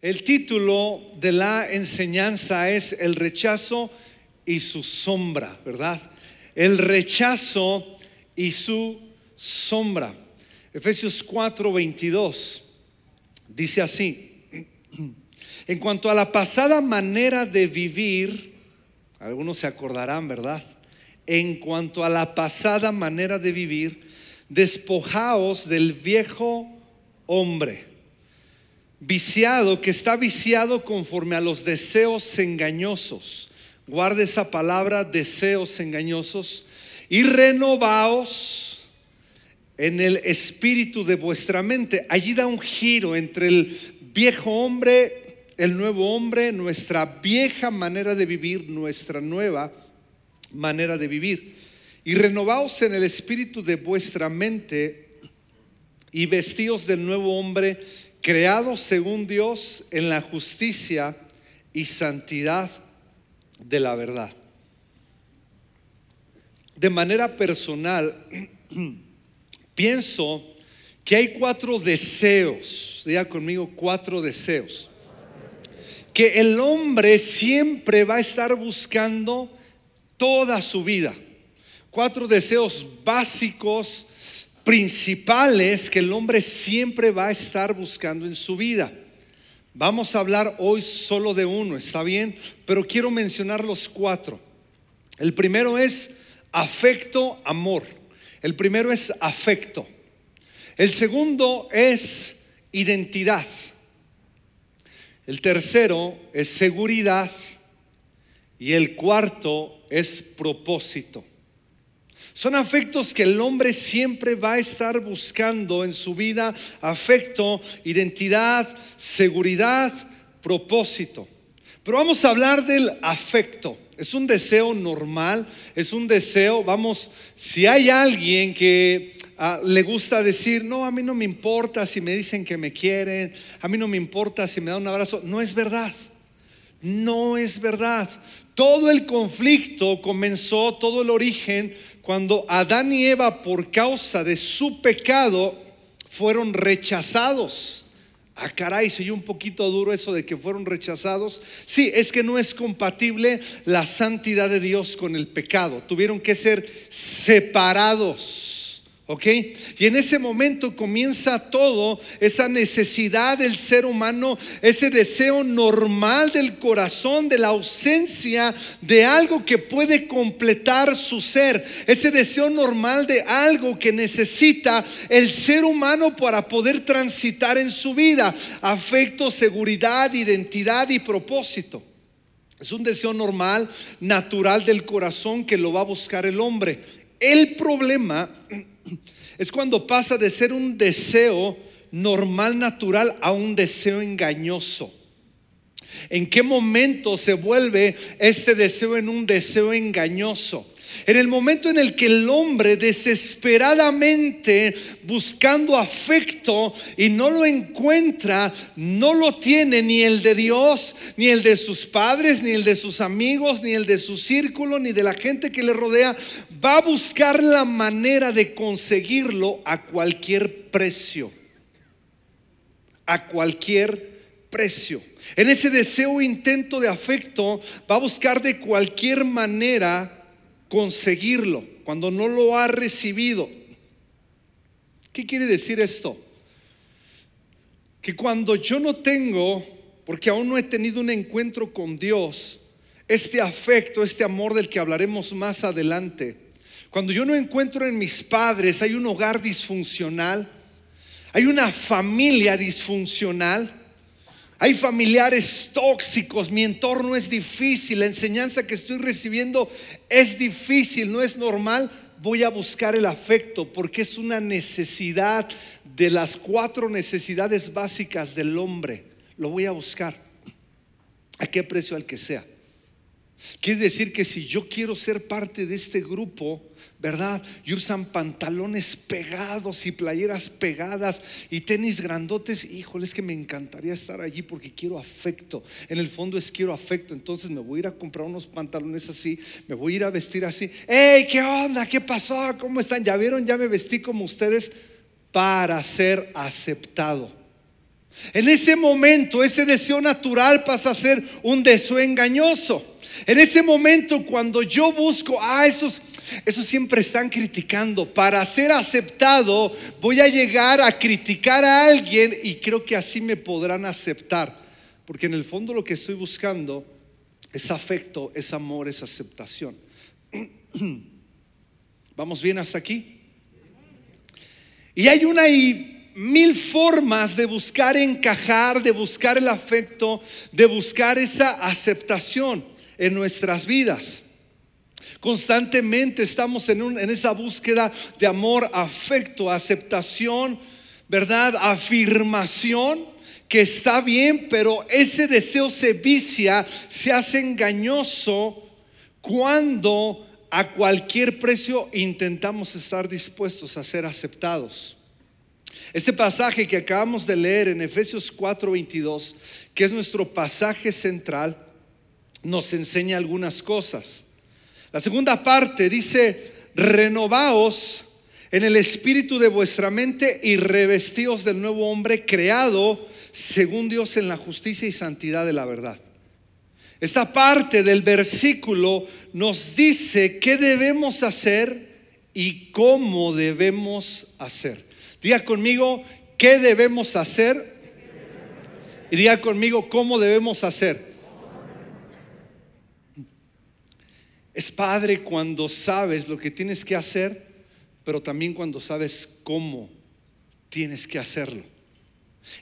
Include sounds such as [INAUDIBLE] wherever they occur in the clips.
El título de la enseñanza es El rechazo y su sombra, ¿verdad? El rechazo y su sombra. Efesios 4, 22 dice así, [CLEARS THROAT] en cuanto a la pasada manera de vivir, algunos se acordarán, ¿verdad? En cuanto a la pasada manera de vivir, despojaos del viejo hombre viciado, que está viciado conforme a los deseos engañosos. Guarde esa palabra, deseos engañosos. Y renovaos en el espíritu de vuestra mente. Allí da un giro entre el viejo hombre, el nuevo hombre, nuestra vieja manera de vivir, nuestra nueva manera de vivir. Y renovaos en el espíritu de vuestra mente y vestíos del nuevo hombre creados según Dios en la justicia y santidad de la verdad. De manera personal, [CLEARS THROAT] pienso que hay cuatro deseos, diga conmigo cuatro deseos, que el hombre siempre va a estar buscando toda su vida. Cuatro deseos básicos principales que el hombre siempre va a estar buscando en su vida. Vamos a hablar hoy solo de uno, ¿está bien? Pero quiero mencionar los cuatro. El primero es afecto, amor. El primero es afecto. El segundo es identidad. El tercero es seguridad. Y el cuarto es propósito. Son afectos que el hombre siempre va a estar buscando en su vida. Afecto, identidad, seguridad, propósito. Pero vamos a hablar del afecto. Es un deseo normal, es un deseo, vamos, si hay alguien que ah, le gusta decir, no, a mí no me importa si me dicen que me quieren, a mí no me importa si me dan un abrazo, no es verdad. No es verdad. Todo el conflicto comenzó, todo el origen cuando Adán y Eva por causa de su pecado fueron rechazados. Ah, caray, soy un poquito duro eso de que fueron rechazados. Sí, es que no es compatible la santidad de Dios con el pecado. Tuvieron que ser separados. ¿Ok? Y en ese momento comienza todo, esa necesidad del ser humano, ese deseo normal del corazón, de la ausencia de algo que puede completar su ser, ese deseo normal de algo que necesita el ser humano para poder transitar en su vida, afecto, seguridad, identidad y propósito. Es un deseo normal, natural del corazón que lo va a buscar el hombre. El problema es cuando pasa de ser un deseo normal, natural, a un deseo engañoso. ¿En qué momento se vuelve este deseo en un deseo engañoso? En el momento en el que el hombre desesperadamente buscando afecto y no lo encuentra, no lo tiene ni el de Dios, ni el de sus padres, ni el de sus amigos, ni el de su círculo, ni de la gente que le rodea, va a buscar la manera de conseguirlo a cualquier precio. A cualquier precio. En ese deseo intento de afecto va a buscar de cualquier manera conseguirlo, cuando no lo ha recibido. ¿Qué quiere decir esto? Que cuando yo no tengo, porque aún no he tenido un encuentro con Dios, este afecto, este amor del que hablaremos más adelante, cuando yo no encuentro en mis padres, hay un hogar disfuncional, hay una familia disfuncional, hay familiares tóxicos, mi entorno es difícil, la enseñanza que estoy recibiendo es difícil, no es normal. Voy a buscar el afecto porque es una necesidad de las cuatro necesidades básicas del hombre. Lo voy a buscar. ¿A qué precio al que sea? Quiere decir que si yo quiero ser parte de este grupo, ¿verdad? Y usan pantalones pegados y playeras pegadas y tenis grandotes, híjole, es que me encantaría estar allí porque quiero afecto. En el fondo es quiero afecto, entonces me voy a ir a comprar unos pantalones así, me voy a ir a vestir así. ¡Hey, qué onda! ¿Qué pasó? ¿Cómo están? ¿Ya vieron? Ya me vestí como ustedes para ser aceptado. En ese momento ese deseo natural pasa a ser un deseo engañoso. En ese momento cuando yo busco, ah, esos, esos siempre están criticando. Para ser aceptado voy a llegar a criticar a alguien y creo que así me podrán aceptar. Porque en el fondo lo que estoy buscando es afecto, es amor, es aceptación. [CLEARS THROAT] ¿Vamos bien hasta aquí? Y hay una y mil formas de buscar encajar, de buscar el afecto, de buscar esa aceptación en nuestras vidas. Constantemente estamos en, en esa búsqueda de amor, afecto, aceptación, ¿verdad? Afirmación que está bien, pero ese deseo se vicia, se hace engañoso cuando a cualquier precio intentamos estar dispuestos a ser aceptados. Este pasaje que acabamos de leer en Efesios 4:22, que es nuestro pasaje central, nos enseña algunas cosas. La segunda parte dice, renovaos en el espíritu de vuestra mente y revestidos del nuevo hombre creado según Dios en la justicia y santidad de la verdad. Esta parte del versículo nos dice qué debemos hacer y cómo debemos hacer. Diga conmigo, ¿qué debemos hacer? Y diga conmigo, ¿cómo debemos hacer? Es padre cuando sabes lo que tienes que hacer, pero también cuando sabes cómo tienes que hacerlo.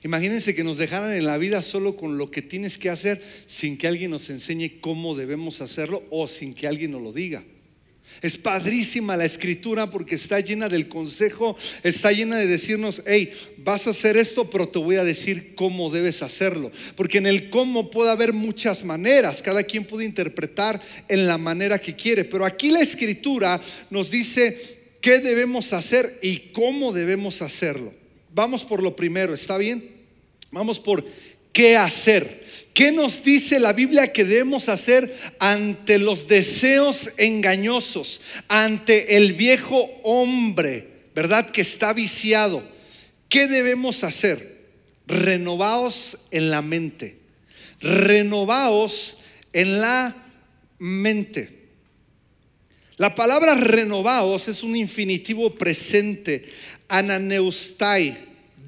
Imagínense que nos dejaran en la vida solo con lo que tienes que hacer sin que alguien nos enseñe cómo debemos hacerlo o sin que alguien nos lo diga. Es padrísima la escritura porque está llena del consejo, está llena de decirnos, hey, vas a hacer esto, pero te voy a decir cómo debes hacerlo. Porque en el cómo puede haber muchas maneras, cada quien puede interpretar en la manera que quiere, pero aquí la escritura nos dice qué debemos hacer y cómo debemos hacerlo. Vamos por lo primero, ¿está bien? Vamos por qué hacer. ¿Qué nos dice la Biblia que debemos hacer ante los deseos engañosos, ante el viejo hombre, verdad, que está viciado? ¿Qué debemos hacer? Renovaos en la mente. Renovaos en la mente. La palabra renovaos es un infinitivo presente, ananeustai,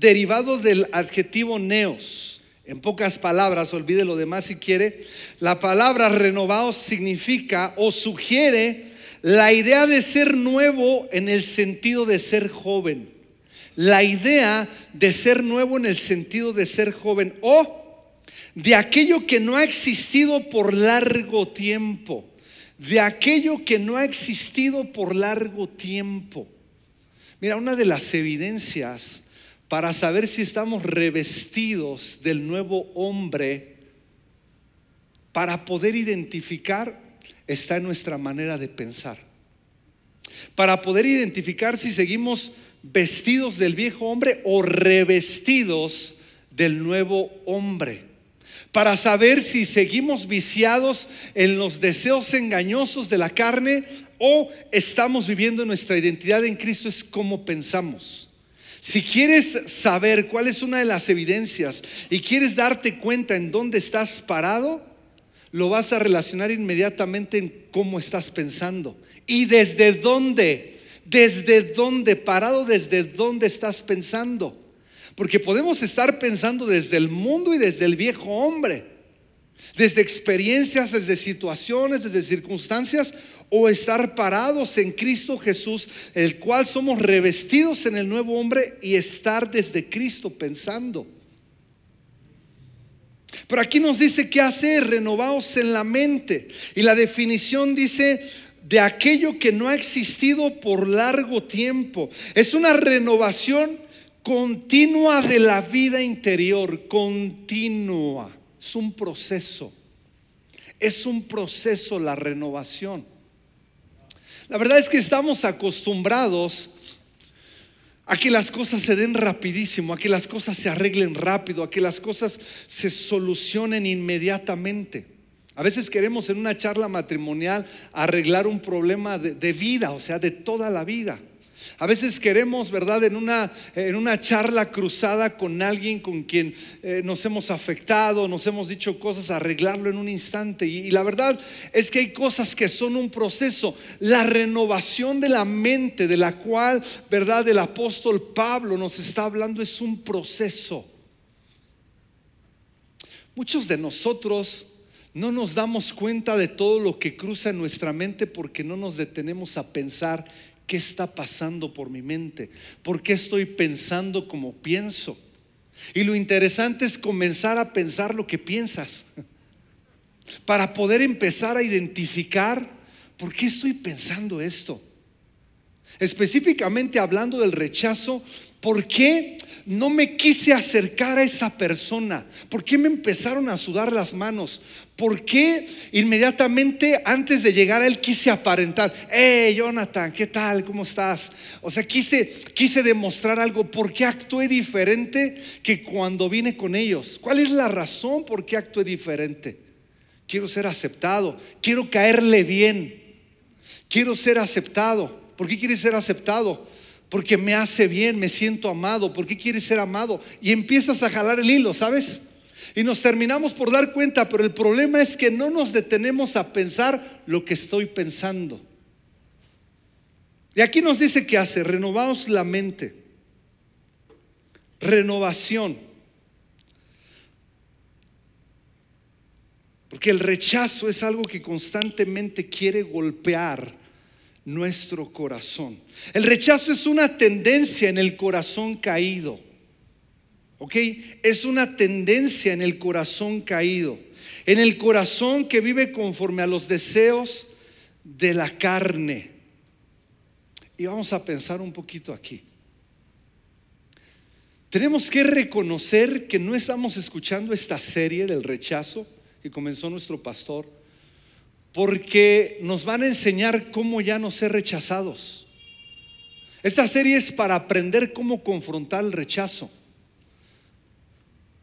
derivado del adjetivo neos. En pocas palabras, olvide lo demás si quiere, la palabra renovados significa o sugiere la idea de ser nuevo en el sentido de ser joven. La idea de ser nuevo en el sentido de ser joven o de aquello que no ha existido por largo tiempo. De aquello que no ha existido por largo tiempo. Mira, una de las evidencias para saber si estamos revestidos del nuevo hombre, para poder identificar, está en nuestra manera de pensar. Para poder identificar si seguimos vestidos del viejo hombre o revestidos del nuevo hombre. Para saber si seguimos viciados en los deseos engañosos de la carne o estamos viviendo nuestra identidad en Cristo es como pensamos. Si quieres saber cuál es una de las evidencias y quieres darte cuenta en dónde estás parado, lo vas a relacionar inmediatamente en cómo estás pensando. Y desde dónde, desde dónde, parado desde dónde estás pensando. Porque podemos estar pensando desde el mundo y desde el viejo hombre, desde experiencias, desde situaciones, desde circunstancias, o estar parados en Cristo Jesús, el cual somos revestidos en el nuevo hombre y estar desde Cristo pensando. Pero aquí nos dice qué hacer, renovados en la mente. Y la definición dice de aquello que no ha existido por largo tiempo. Es una renovación continua de la vida interior, continua. Es un proceso. Es un proceso la renovación. La verdad es que estamos acostumbrados a que las cosas se den rapidísimo, a que las cosas se arreglen rápido, a que las cosas se solucionen inmediatamente. A veces queremos en una charla matrimonial arreglar un problema de, vida, o sea, de toda la vida. A veces queremos, ¿verdad?, en una, en una charla cruzada con alguien con quien eh, nos hemos afectado, nos hemos dicho cosas, arreglarlo en un instante. Y, la verdad es que hay cosas que son un proceso. La renovación de la mente, de la cual, ¿verdad?, el apóstol Pablo nos está hablando, es un proceso. Muchos de nosotros no nos damos cuenta de todo lo que cruza en nuestra mente porque no nos detenemos a pensar qué está pasando por mi mente, por qué estoy pensando como pienso. Y lo interesante es comenzar a pensar lo que piensas, para poder empezar a identificar por qué estoy pensando esto. Específicamente hablando del rechazo, ¿por qué no me quise acercar a esa persona? ¿Por qué me empezaron a sudar las manos? ¿Por qué inmediatamente antes de llegar a él quise aparentar? Hey, Jonathan, ¿qué tal? ¿Cómo estás? O sea, quise, quise demostrar algo. ¿Por qué actué diferente que cuando vine con ellos? ¿Cuál es la razón por qué actué diferente? Quiero ser aceptado. Quiero caerle bien. Quiero ser aceptado. ¿Por qué quieres ser aceptado? Porque me hace bien, me siento amado, ¿por qué quieres ser amado? Y empiezas a jalar el hilo, ¿sabes? Y nos terminamos por dar cuenta, pero el problema es que no nos detenemos a pensar lo que estoy pensando. Y aquí nos dice que hace, renovaos la mente, renovación. Porque el rechazo es algo que constantemente quiere golpear nuestro corazón. El rechazo es una tendencia en el corazón caído. ¿Ok? Es una tendencia en el corazón caído. En el corazón que vive conforme a los deseos de la carne. Y vamos a pensar un poquito aquí. Tenemos que reconocer que no estamos escuchando esta serie del rechazo que comenzó nuestro pastor porque nos van a enseñar cómo ya no ser rechazados. Esta serie es para aprender cómo confrontar el rechazo.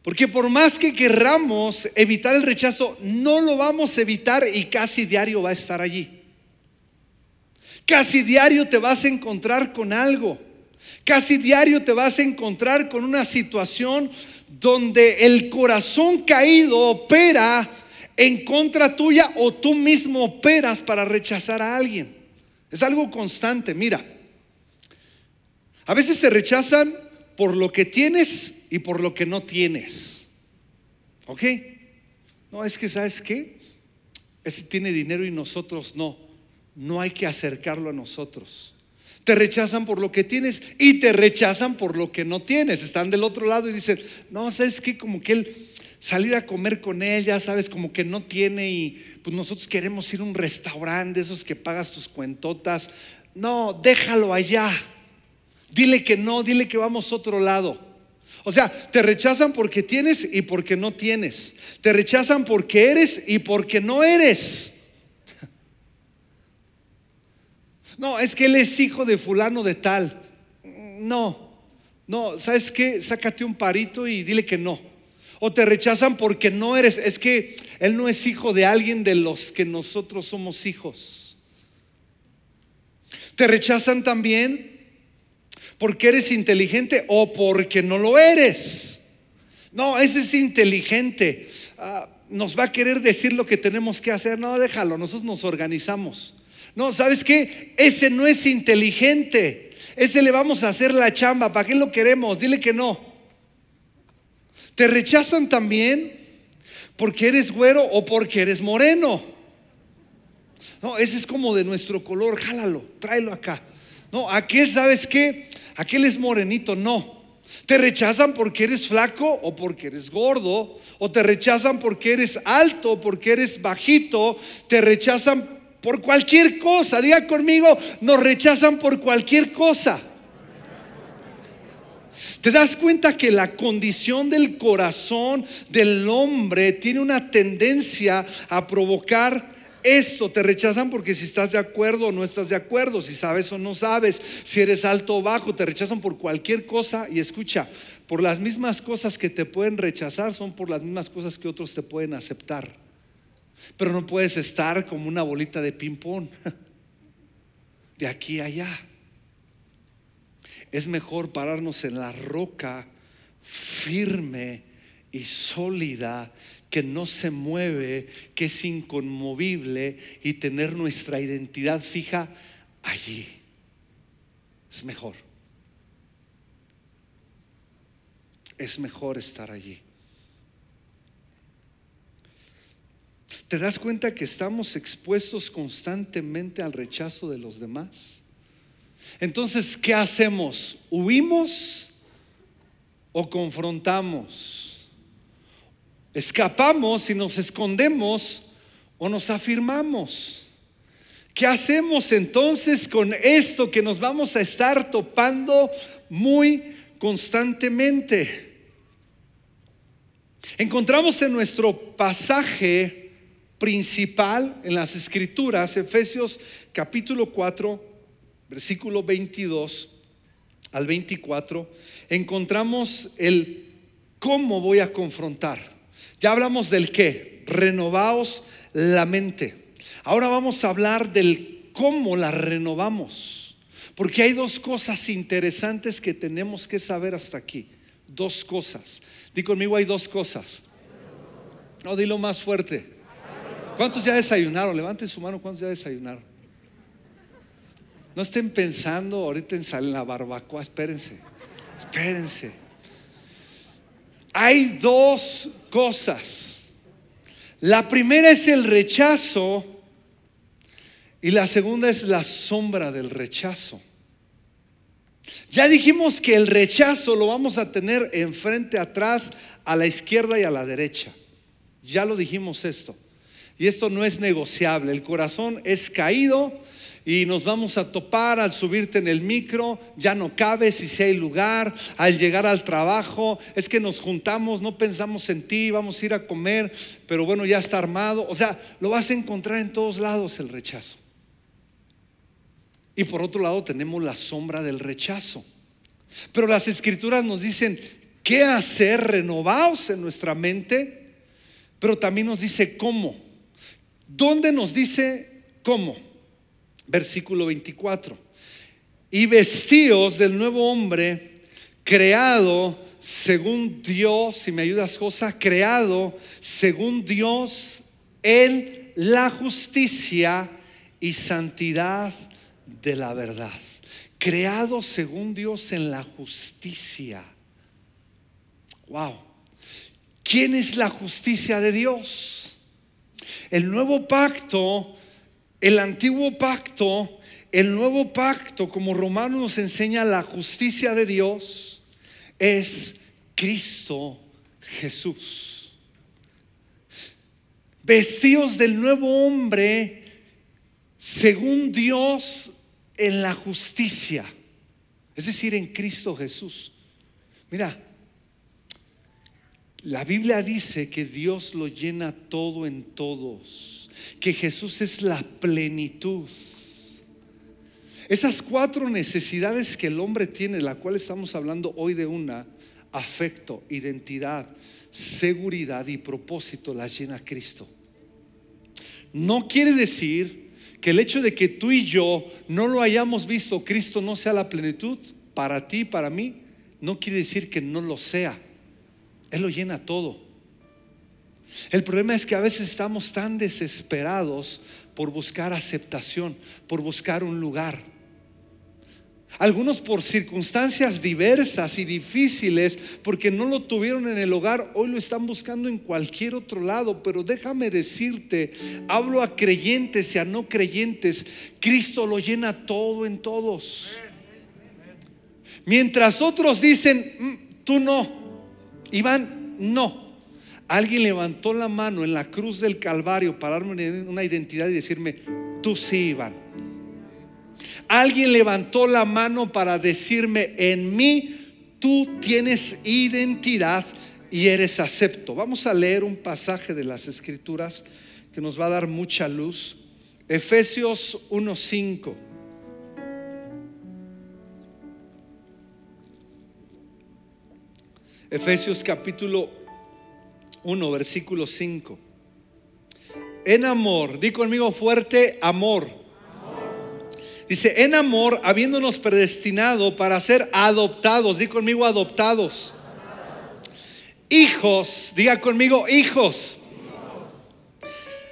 Porque por más que querramos evitar el rechazo, no lo vamos a evitar y casi diario va a estar allí. Casi diario te vas a encontrar con algo. Casi diario te vas a encontrar con una situación donde el corazón caído opera en contra tuya o tú mismo operas para rechazar a alguien. Es algo constante, mira. A veces te rechazan por lo que tienes y por lo que no tienes. ¿Ok? No, es que sabes qué? Ese tiene dinero y nosotros no. No hay que acercarlo a nosotros. Te rechazan por lo que tienes y te rechazan por lo que no tienes. Están del otro lado y dicen, no, ¿sabes qué? Como que él salir a comer con él, ya sabes, como que no tiene y pues nosotros queremos ir a un restaurante, esos que pagas tus cuentotas. No, déjalo allá. Dile que no, dile que vamos a otro lado. O sea, te rechazan porque tienes y porque no tienes. Te rechazan porque eres y porque no eres. [LAUGHS] No, es que él es hijo de fulano de tal. No, no, ¿sabes qué? Sácate un parito y dile que no. O te rechazan porque no eres, es que Él no es hijo de alguien de los que nosotros somos hijos. Te rechazan también porque eres inteligente o porque no lo eres. No, ese es inteligente. Ah, nos va a querer decir lo que tenemos que hacer. No, déjalo, nosotros nos organizamos. No, ¿sabes qué? Ese no es inteligente. Ese le vamos a hacer la chamba. ¿Para qué lo queremos? Dile que no. Te rechazan también porque eres güero o porque eres moreno. No, ese es como de nuestro color, jálalo, tráelo acá. No, aquel, ¿sabes qué? Aquel es morenito, no. Te rechazan porque eres flaco o porque eres gordo, o te rechazan porque eres alto, o porque eres bajito, te rechazan por cualquier cosa. Diga conmigo, nos rechazan por cualquier cosa. ¿Te das cuenta que la condición del corazón del hombre tiene una tendencia a provocar esto? Te rechazan porque si estás de acuerdo o no estás de acuerdo, si sabes o no sabes, si eres alto o bajo, te rechazan por cualquier cosa. Y escucha, por las mismas cosas que te pueden rechazar son por las mismas cosas que otros te pueden aceptar. Pero no puedes estar como una bolita de ping-pong, [LAUGHS] de aquí a allá. Es mejor pararnos en la roca firme y sólida que no se mueve, que es inconmovible y tener nuestra identidad fija allí. Es mejor. Es mejor estar allí. ¿Te das cuenta que estamos expuestos constantemente al rechazo de los demás? Entonces, ¿qué hacemos? ¿Huimos o confrontamos? ¿Escapamos y nos escondemos o nos afirmamos? ¿Qué hacemos entonces con esto que nos vamos a estar topando muy constantemente? Encontramos en nuestro pasaje principal en las escrituras, Efesios capítulo 4, versículo 22 al 24, encontramos el cómo voy a confrontar. Ya hablamos del qué, renovaos la mente. Ahora vamos a hablar del cómo la renovamos. Porque hay dos cosas interesantes que tenemos que saber hasta aquí. Dos cosas. Di conmigo, hay dos cosas. No, dilo más fuerte. ¿Cuántos ya desayunaron? Levanten su mano, ¿cuántos ya desayunaron? No estén pensando ahorita en la barbacoa, espérense, espérense. Hay dos cosas. La primera es el rechazo y la segunda es la sombra del rechazo. Ya dijimos que el rechazo lo vamos a tener enfrente, atrás, a la izquierda y a la derecha. Ya lo dijimos esto. Y esto no es negociable. El corazón es caído y nos vamos a topar al subirte en el micro, ya no cabes si hay lugar, al llegar al trabajo, es que nos juntamos, no pensamos en ti, vamos a ir a comer, pero bueno, ya está armado. O sea, lo vas a encontrar en todos lados el rechazo. Y por otro lado tenemos la sombra del rechazo. Pero las escrituras nos dicen qué hacer, renovados en nuestra mente, pero también nos dice cómo. ¿Dónde nos dice cómo? Versículo 24. Y vestíos del nuevo hombre creado según Dios, si me ayudas Josa, creado según Dios en la justicia y santidad de la verdad. Creado según Dios en la justicia. Wow. ¿Quién es la justicia de Dios? El nuevo pacto, el antiguo pacto, el nuevo pacto, como Romanos nos enseña la justicia de Dios, es Cristo Jesús. Vestidos del nuevo hombre según Dios en la justicia, es decir, en Cristo Jesús. Mira, la Biblia dice que Dios lo llena todo en todos, que Jesús es la plenitud. Esas cuatro necesidades que el hombre tiene, la cual estamos hablando hoy de una, afecto, identidad, seguridad y propósito, las llena Cristo. No quiere decir que el hecho de que tú y yo no lo hayamos visto, Cristo no sea la plenitud para ti, para mí, no quiere decir que no lo sea. Él lo llena todo. El problema es que a veces estamos tan desesperados por buscar aceptación, por buscar un lugar. Algunos por circunstancias diversas y difíciles, porque no lo tuvieron en el hogar, hoy lo están buscando en cualquier otro lado. Pero déjame decirte, hablo a creyentes y a no creyentes, Cristo lo llena todo en todos. Mientras otros dicen, mm, tú no, Iván, no. Alguien levantó la mano en la cruz del Calvario para darme una identidad y decirme, tú sí, Iván. Alguien levantó la mano para decirme, en mí tú tienes identidad y eres acepto. Vamos a leer un pasaje de las escrituras que nos va a dar mucha luz. Efesios 1.5. Efesios capítulo 1, versículo 5. En amor, di conmigo fuerte, amor. Dice, en amor, habiéndonos predestinado para ser adoptados, di conmigo adoptados. Hijos, diga conmigo hijos.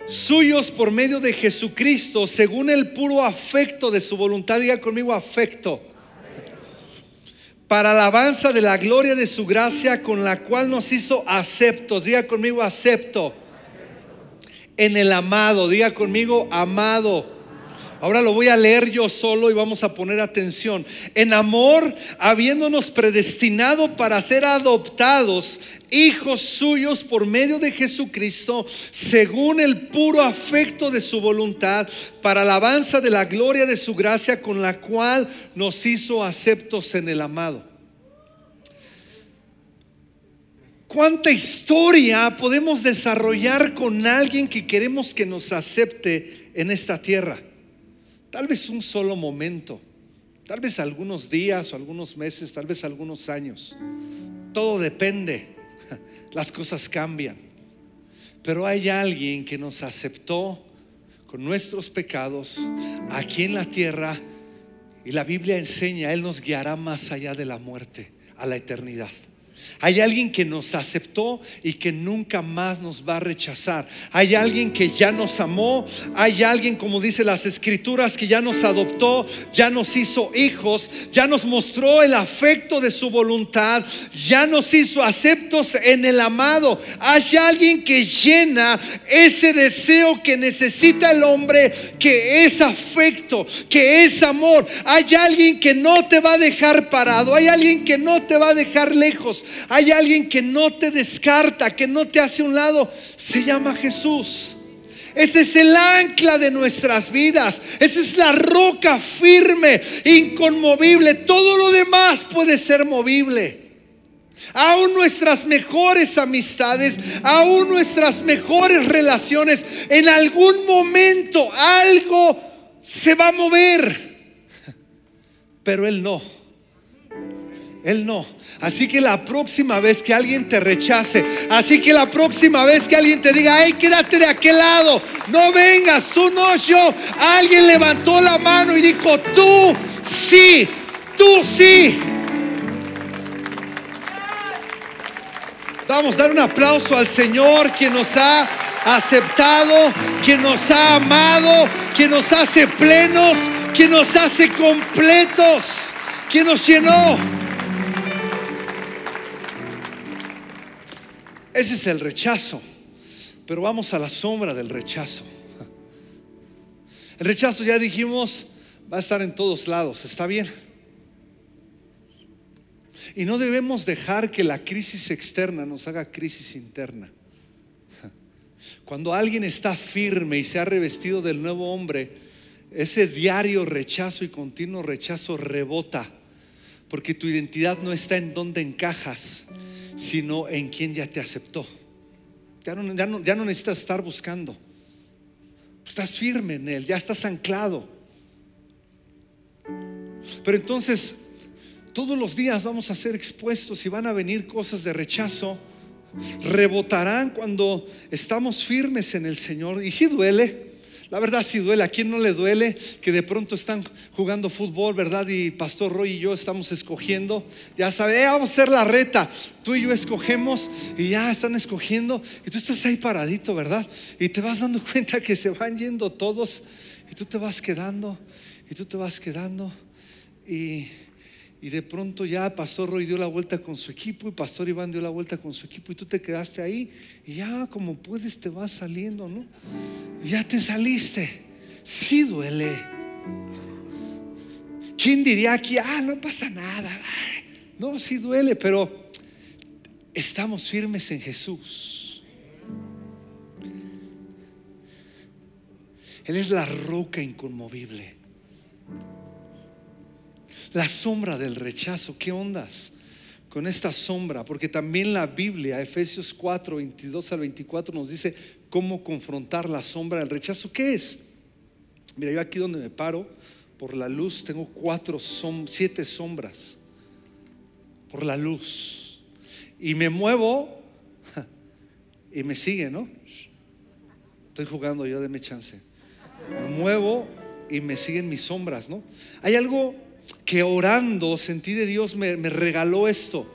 Suyos por medio de Jesucristo, según el puro afecto de su voluntad, diga conmigo afecto. Para alabanza de la gloria de su gracia con la cual nos hizo aceptos, diga conmigo acepto. En el amado, diga conmigo amado Ahora lo voy a leer yo solo y vamos a poner atención. En amor, habiéndonos predestinado para ser adoptados hijos suyos por medio de Jesucristo, según el puro afecto de su voluntad, para alabanza de la gloria de su gracia con la cual nos hizo aceptos en el amado. ¿Cuánta historia podemos desarrollar con alguien que queremos que nos acepte en esta tierra? Tal vez un solo momento, tal vez algunos días o algunos meses, tal vez algunos años. Todo depende, [LAUGHS] las cosas cambian. Pero hay alguien que nos aceptó con nuestros pecados aquí en la tierra y la Biblia enseña, Él nos guiará más allá de la muerte, a la eternidad. Hay alguien que nos aceptó y que nunca más nos va a rechazar. Hay alguien que ya nos amó. Hay alguien, como dice las escrituras, que ya nos adoptó, ya nos hizo hijos, ya nos mostró el afecto de su voluntad, ya nos hizo aceptos en el amado. Hay alguien que llena ese deseo que necesita el hombre, que es afecto, que es amor. Hay alguien que no te va a dejar parado. Hay alguien que no te va a dejar lejos. Hay alguien que no te descarta, que no te hace un lado. Se llama Jesús. Ese es el ancla de nuestras vidas. Esa es la roca firme, inconmovible. Todo lo demás puede ser movible. Aún nuestras mejores amistades, aún nuestras mejores relaciones, en algún momento algo se va a mover. [LAUGHS] Pero Él no. Él no. Así que la próxima vez que alguien te rechace, así que la próxima vez que alguien te diga, hey, quédate de aquel lado, no vengas, tú no, yo. Alguien levantó la mano y dijo, tú sí, tú sí. Vamos a dar un aplauso al Señor quien nos ha aceptado, quien nos ha amado, quien nos hace plenos, quien nos hace completos, quien nos llenó. Ese es el rechazo. Pero vamos a la sombra del rechazo. El rechazo, ya dijimos, va a estar en todos lados. ¿Está bien? Y no debemos dejar que la crisis externa nos haga crisis interna. Cuando alguien está firme y se ha revestido del nuevo hombre, ese diario rechazo y continuo rechazo rebota, porque tu identidad no está en donde encajas, sino en quien ya te aceptó. Ya no, ya no, necesitas estar buscando. Estás firme en Él, ya estás anclado. Pero entonces, todos los días vamos a ser expuestos y van a venir cosas de rechazo. Rebotarán cuando estamos firmes en el Señor. Y si duele, la verdad si duele, ¿a quién no le duele que de pronto están jugando fútbol, verdad? Y Pastor Roy y yo estamos escogiendo, ya sabe, eh, vamos a hacer la reta, tú y yo escogemos y ya están escogiendo. Y tú estás ahí paradito, ¿verdad? Y te vas dando [LAUGHS] cuenta que se van yendo todos. Y tú te vas quedando y tú te vas quedando. Y y de pronto ya Pastor Roy dio la vuelta con su equipo y Pastor Iván dio la vuelta con su equipo y tú te quedaste ahí y ya como puedes te vas saliendo, ¿no? ya te saliste. Sí duele. ¿Quién diría aquí, ah, no pasa nada? No, sí duele, pero estamos firmes en Jesús. Él es la roca inconmovible la sombra del rechazo. ¿Qué ondas con esta sombra? Porque también la Biblia, Efesios 4, 22 al 24, nos dice cómo confrontar la sombra del rechazo. ¿Qué es? Mira, yo aquí donde me paro, por la luz, tengo cuatro, siete sombras. Por la luz. Y me muevo y me sigue, ¿no? Estoy jugando yo, deme chance. Me muevo y me siguen mis sombras, ¿no? Hay algo que orando sentí de Dios me, me regaló esto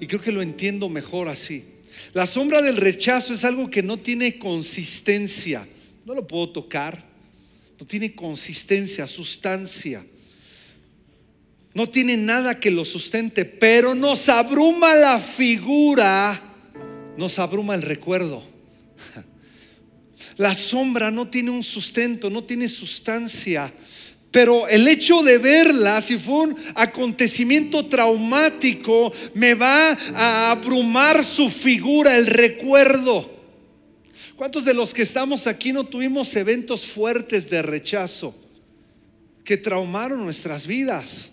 y creo que lo entiendo mejor así. La sombra del rechazo es algo que no tiene consistencia, no lo puedo tocar, no tiene consistencia, sustancia. No tiene nada que lo sustente, pero nos abruma la figura, nos abruma el recuerdo. [LAUGHS] La sombra no tiene un sustento, no tiene sustancia. Pero el hecho de verla, si fue un acontecimiento traumático, me va a abrumar su figura, el recuerdo. ¿Cuántos de los que estamos aquí no tuvimos eventos fuertes de rechazo que traumaron nuestras vidas?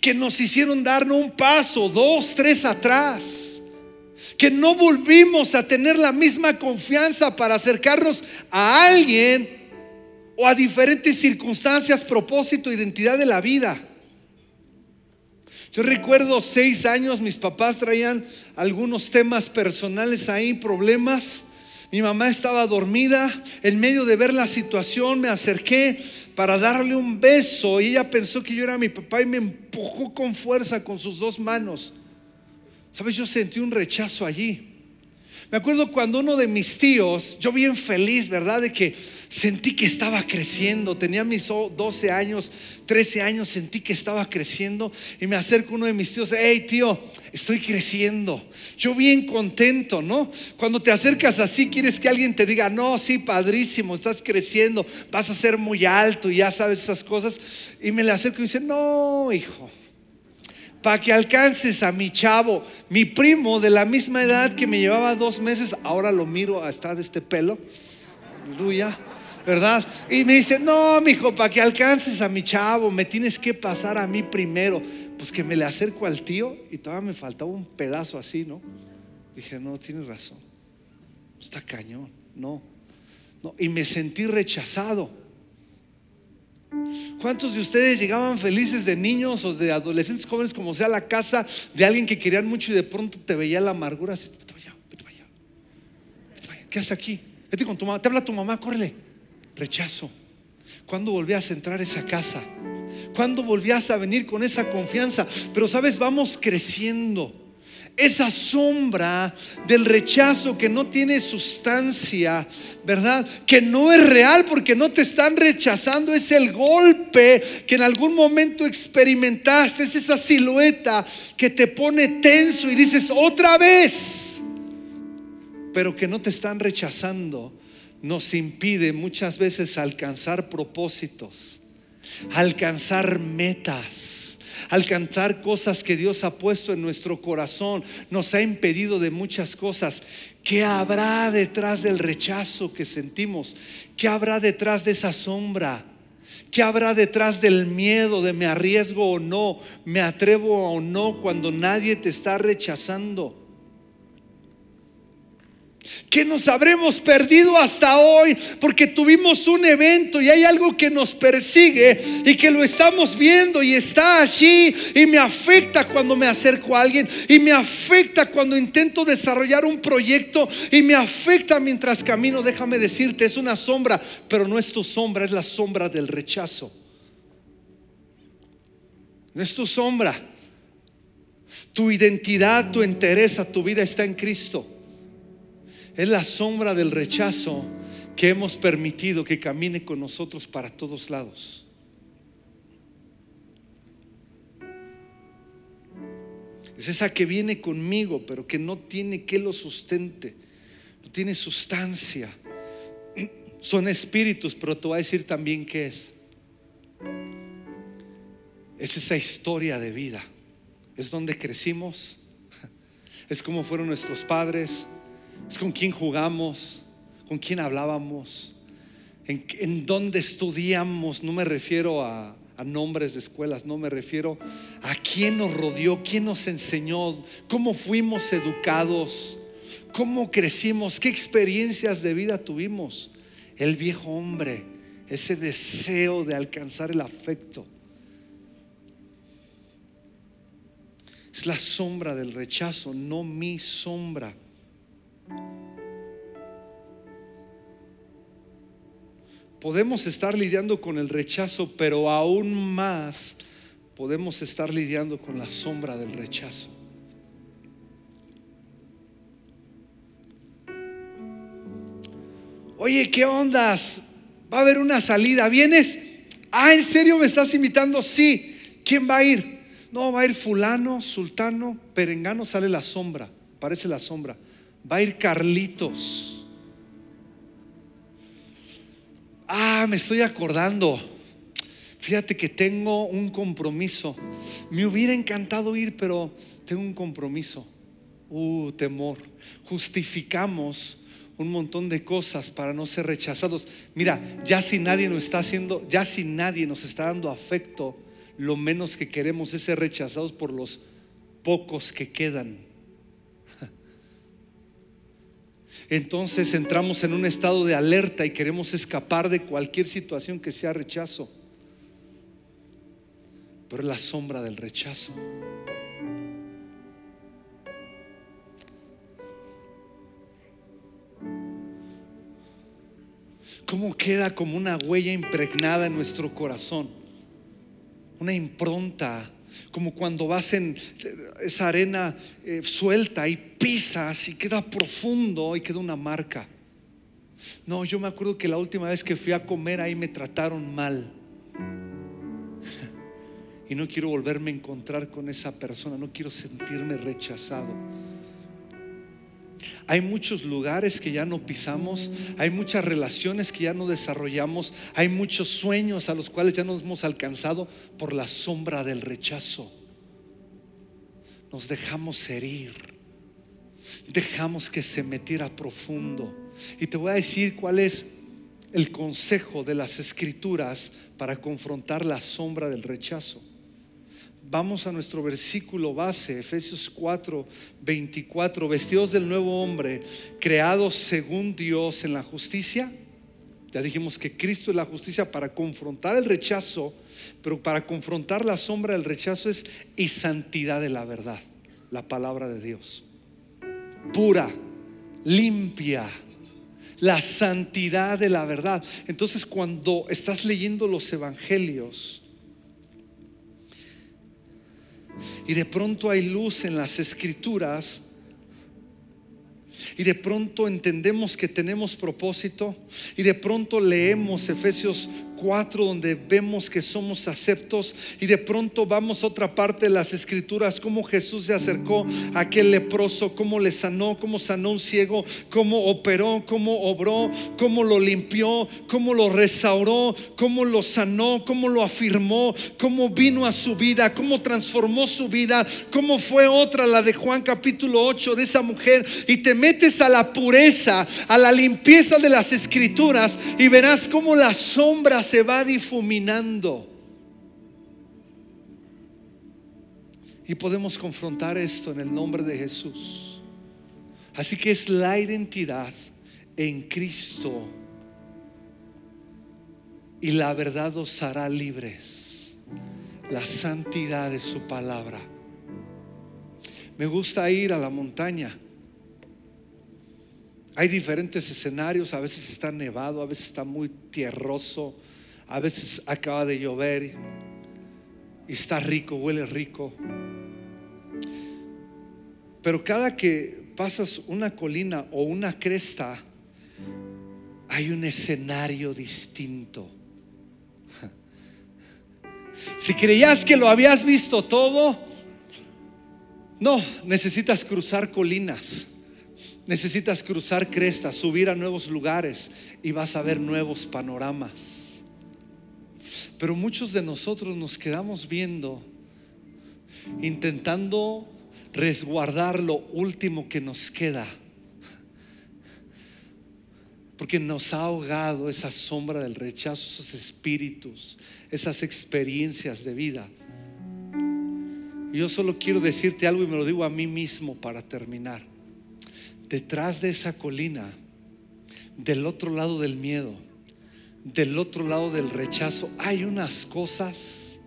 Que nos hicieron darnos un paso, dos, tres atrás. Que no volvimos a tener la misma confianza para acercarnos a alguien o a diferentes circunstancias, propósito, identidad de la vida. Yo recuerdo seis años, mis papás traían algunos temas personales ahí, problemas. Mi mamá estaba dormida. En medio de ver la situación, me acerqué para darle un beso y ella pensó que yo era mi papá y me empujó con fuerza con sus dos manos. Sabes, yo sentí un rechazo allí. Me acuerdo cuando uno de mis tíos, yo bien feliz, ¿verdad? De que sentí que estaba creciendo. Tenía mis 12 años, 13 años, sentí que estaba creciendo. Y me acerco uno de mis tíos, hey tío, estoy creciendo. Yo bien contento, ¿no? Cuando te acercas así, quieres que alguien te diga, no, sí, padrísimo, estás creciendo, vas a ser muy alto y ya sabes esas cosas. Y me le acerco y dice, no, hijo para que alcances a mi chavo, mi primo de la misma edad que me llevaba dos meses, ahora lo miro a estar este pelo, aleluya, ¿verdad? Y me dice, no, mi hijo, para que alcances a mi chavo, me tienes que pasar a mí primero. Pues que me le acerco al tío y todavía me faltaba un pedazo así, ¿no? Dije, no, tienes razón, está cañón, no, no. Y me sentí rechazado. ¿Cuántos de ustedes llegaban felices de niños o de adolescentes jóvenes, como sea, la casa de alguien que querían mucho y de pronto te veía la amargura? ¿Qué haces aquí? Vete con tu mamá, te habla tu mamá, córrele. Rechazo. ¿Cuándo volvías a entrar a esa casa? ¿Cuándo volvías a venir con esa confianza? Pero sabes, vamos creciendo esa sombra del rechazo que no tiene sustancia, ¿verdad? Que no es real porque no te están rechazando, es el golpe que en algún momento experimentaste, es esa silueta que te pone tenso y dices otra vez, pero que no te están rechazando, nos impide muchas veces alcanzar propósitos, alcanzar metas alcanzar cosas que Dios ha puesto en nuestro corazón, nos ha impedido de muchas cosas. ¿Qué habrá detrás del rechazo que sentimos? ¿Qué habrá detrás de esa sombra? ¿Qué habrá detrás del miedo de me arriesgo o no? ¿Me atrevo o no cuando nadie te está rechazando? Que nos habremos perdido hasta hoy porque tuvimos un evento y hay algo que nos persigue y que lo estamos viendo y está allí y me afecta cuando me acerco a alguien y me afecta cuando intento desarrollar un proyecto y me afecta mientras camino. Déjame decirte, es una sombra, pero no es tu sombra, es la sombra del rechazo. No es tu sombra. Tu identidad, tu entereza, tu vida está en Cristo es la sombra del rechazo que hemos permitido que camine con nosotros para todos lados. Es esa que viene conmigo, pero que no tiene que lo sustente, no tiene sustancia. Son espíritus, pero te voy a decir también qué es. Es esa historia de vida. Es donde crecimos. Es como fueron nuestros padres es con quién jugamos, con quién hablábamos, en, dónde estudiamos. No me refiero a nombres de escuelas, no me refiero a quién nos rodeó, quién nos enseñó, cómo fuimos educados, cómo crecimos, qué experiencias de vida tuvimos. El viejo hombre, ese deseo de alcanzar el afecto. Es la sombra del rechazo, no mi sombra. Podemos estar lidiando con el rechazo, pero aún más podemos estar lidiando con la sombra del rechazo. Oye, ¿qué ondas? Va a haber una salida. ¿Vienes? Ah, ¿en serio me estás invitando? Sí. ¿Quién va a ir? No, va a ir fulano, sultano, perengano, sale la sombra. Parece la sombra. Va a ir Carlitos. Ah, me estoy acordando. Fíjate que tengo un compromiso. Me hubiera encantado ir, pero tengo un compromiso. Uh, temor. Justificamos un montón de cosas para no ser rechazados. Mira, ya si nadie nos está haciendo, ya si nadie nos está dando afecto, lo menos que queremos es ser rechazados por los pocos que quedan. [LAUGHS] Entonces entramos en un estado de alerta y queremos escapar de cualquier situación que sea rechazo. Pero es la sombra del rechazo. ¿Cómo queda como una huella impregnada en nuestro corazón? Una impronta, como cuando vas en esa arena eh, suelta y pisas y queda profundo y queda una marca. No, yo me acuerdo que la última vez que fui a comer ahí me trataron mal. [LAUGHS] Y no quiero volverme a encontrar con esa persona, no quiero sentirme rechazado. Hay muchos lugares que ya no pisamos, hay muchas relaciones que ya no desarrollamos, hay muchos sueños a los cuales ya nos hemos alcanzado por la sombra del rechazo. Nos dejamos herir, dejamos que se metiera profundo. Y te voy a decir cuál es el consejo de las escrituras para confrontar la sombra del rechazo. Vamos a nuestro versículo base, Efesios 4, 24, vestidos del nuevo hombre, creados según Dios en la justicia. Ya dijimos que Cristo es la justicia para confrontar el rechazo, pero para confrontar la sombra del rechazo es y santidad de la verdad, la palabra de Dios. Pura, limpia, la santidad de la verdad. Entonces cuando estás leyendo los evangelios, y de pronto hay luz en las escrituras y de pronto entendemos que tenemos propósito y de pronto leemos Efesios 4 donde vemos que somos aceptos y de pronto vamos a otra parte de las escrituras, cómo Jesús se acercó a aquel leproso, cómo le sanó, cómo sanó un ciego, cómo operó, cómo obró, cómo lo limpió, cómo lo restauró, cómo lo sanó, cómo lo afirmó, cómo vino a su vida, cómo transformó su vida, cómo fue otra, la de Juan capítulo 8 de esa mujer y te metes a la pureza, a la limpieza de las escrituras y verás cómo las sombras se va difuminando. Y podemos confrontar esto en el nombre de Jesús. Así que es la identidad en Cristo. Y la verdad os hará libres. La santidad de su palabra. Me gusta ir a la montaña. Hay diferentes escenarios, a veces está nevado, a veces está muy tierroso, a veces acaba de llover y está rico, huele rico. Pero cada que pasas una colina o una cresta, hay un escenario distinto. [LAUGHS] Si creías que lo habías visto todo, no, necesitas cruzar colinas, necesitas cruzar crestas, subir a nuevos lugares y vas a ver nuevos panoramas. Pero muchos de nosotros nos quedamos viendo, intentando resguardar lo último que nos queda. Porque nos ha ahogado esa sombra del rechazo, esos espíritus, esas experiencias de vida. Yo solo quiero decirte algo y me lo digo a mí mismo para terminar. Detrás de esa colina, del otro lado del miedo, del otro lado del rechazo hay unas cosas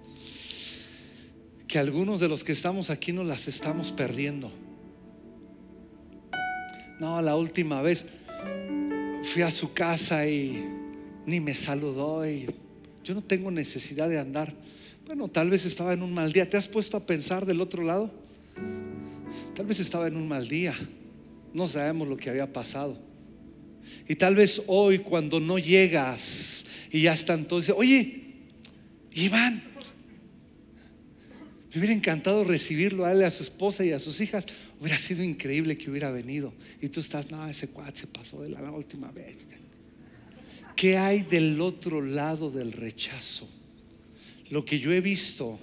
que algunos de los que estamos aquí no las estamos perdiendo. No, la última vez fui a su casa y ni me saludó y yo no tengo necesidad de andar. Bueno, tal vez estaba en un mal día. ¿Te has puesto a pensar del otro lado? Tal vez estaba en un mal día. No sabemos lo que había pasado. Y tal vez hoy cuando no llegas y ya están todos, oye, Iván, me hubiera encantado recibirlo a él, a su esposa y a sus hijas. Hubiera sido increíble que hubiera venido. Y tú estás, no, ese cuate se pasó de la, la última vez. ¿Qué hay del otro lado del rechazo? Lo que yo he visto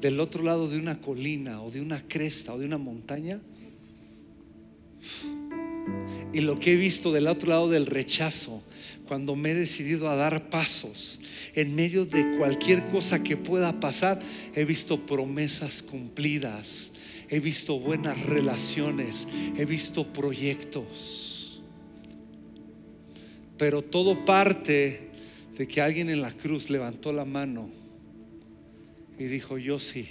del otro lado de una colina o de una cresta o de una montaña y lo que he visto del otro lado del rechazo cuando me he decidido a dar pasos en medio de cualquier cosa que pueda pasar, he visto promesas cumplidas, he visto buenas relaciones, he visto proyectos. Pero todo parte de que alguien en la cruz levantó la mano y dijo, yo sí